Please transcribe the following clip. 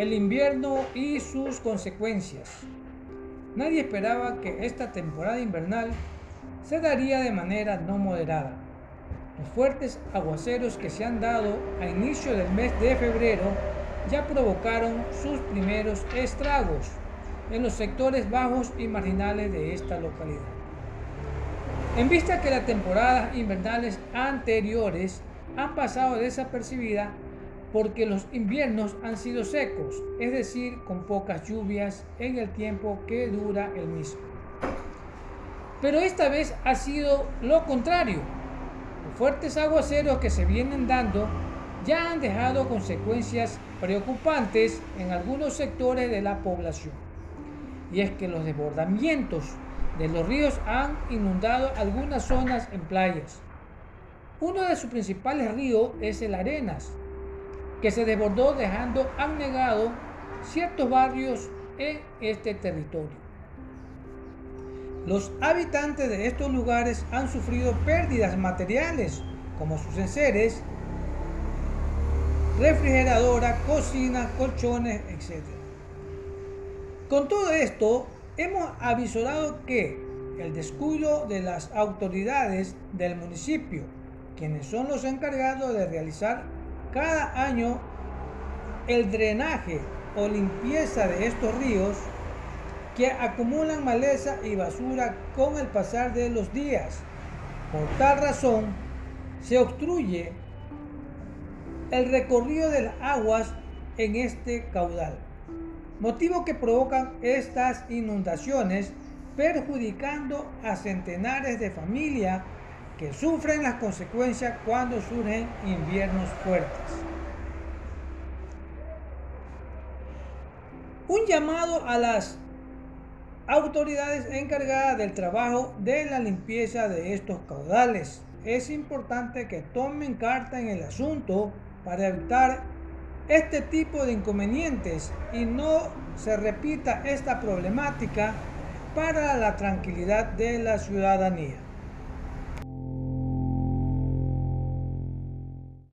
el invierno y sus consecuencias. Nadie esperaba que esta temporada invernal se daría de manera no moderada. Los fuertes aguaceros que se han dado a inicio del mes de febrero ya provocaron sus primeros estragos en los sectores bajos y marginales de esta localidad. En vista que las temporadas invernales anteriores han pasado desapercibidas porque los inviernos han sido secos, es decir, con pocas lluvias en el tiempo que dura el mismo. Pero esta vez ha sido lo contrario. Los fuertes aguaceros que se vienen dando ya han dejado consecuencias preocupantes en algunos sectores de la población. Y es que los desbordamientos de los ríos han inundado algunas zonas en playas. Uno de sus principales ríos es el Arenas, que se desbordó dejando anegado ciertos barrios en este territorio. Los habitantes de estos lugares han sufrido pérdidas materiales como sus enseres, refrigeradora, cocina, colchones, etc. Con todo esto, hemos avisorado que el descuido de las autoridades del municipio, quienes son los encargados de realizar cada año el drenaje o limpieza de estos ríos que acumulan maleza y basura con el pasar de los días. Por tal razón, se obstruye el recorrido de las aguas en este caudal motivo que provocan estas inundaciones perjudicando a centenares de familias que sufren las consecuencias cuando surgen inviernos fuertes. Un llamado a las autoridades encargadas del trabajo de la limpieza de estos caudales. Es importante que tomen carta en el asunto para evitar este tipo de inconvenientes y no se repita esta problemática para la tranquilidad de la ciudadanía.